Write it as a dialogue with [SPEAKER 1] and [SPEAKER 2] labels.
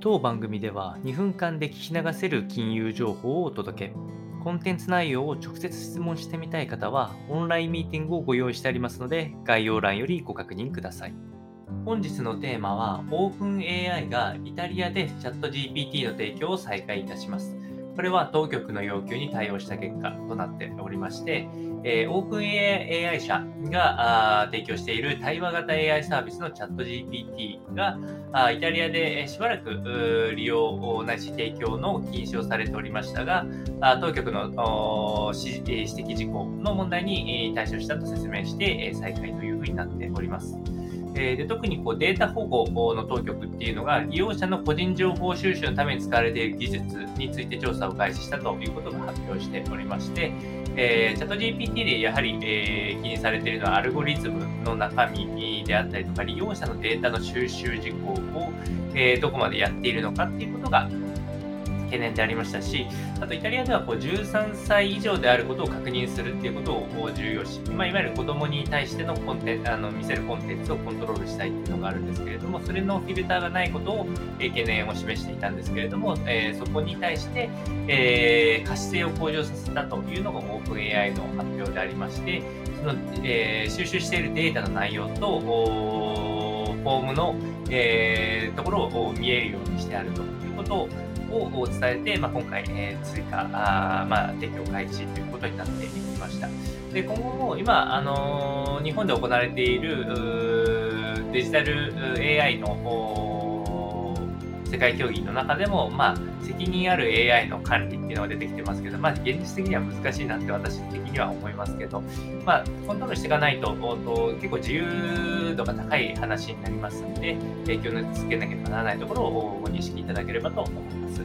[SPEAKER 1] 当番組では2分間で聞き流せる金融情報をお届け。コンテンツ内容を直接質問してみたい方は、オンラインミーティングをご用意してありますので、概要欄よりご確認ください。本日のテーマは、OpenAI がイタリアでチャット GPT の提供を再開いたします。これは当局の要求に対応した結果となっておりまして、えー、OpenAI 社が提供している対話型 AI サービスのチャット GPT があイタリアでしばらく利用ないし提供の禁止をされておりましたが、あ当局の指摘事項の問題に対処したと説明して再開というふうになっております。えー、で特にこうデータ保護の当局っていうのが利用者の個人情報収集のために使われている技術について調査を開始したということが発表しておりまして、えー、チャット GPT でやはり、えー、気にされているのはアルゴリズムの中身であったりとか利用者のデータの収集事項を、え、どこまでやっているのかっていうことが懸念でありましたし、あとイタリアではこう13歳以上であることを確認するっていうことを重要視、まあ、いわゆる子供に対してのコンテあの見せるコンテンツをコントロールしたいっていうのがあるんですけれども、それのフィルターがないことを、え懸念を示していたんですけれども、えー、そこに対して、えー、可視性を向上させたというのが OpenAI の発表でありまして、そのえー、収集しているデータの内容と、フォームの、えー、ところを見えるようにしてあるということを伝えて、まあ、今回、えー、追加あ、まあ、提供開始ということになっていきました。で今後も今、あのー、日本で行われているデジタル AI の世界競技の中でも、まあ、責任ある AI の管理っていうのが出てきてますけど、まあ、現実的には難しいなって私的には思いますけど、まあ、コントロールしていかないと、結構自由度が高い話になりますので、影響をつけなければならないところをご認識いただければと思います。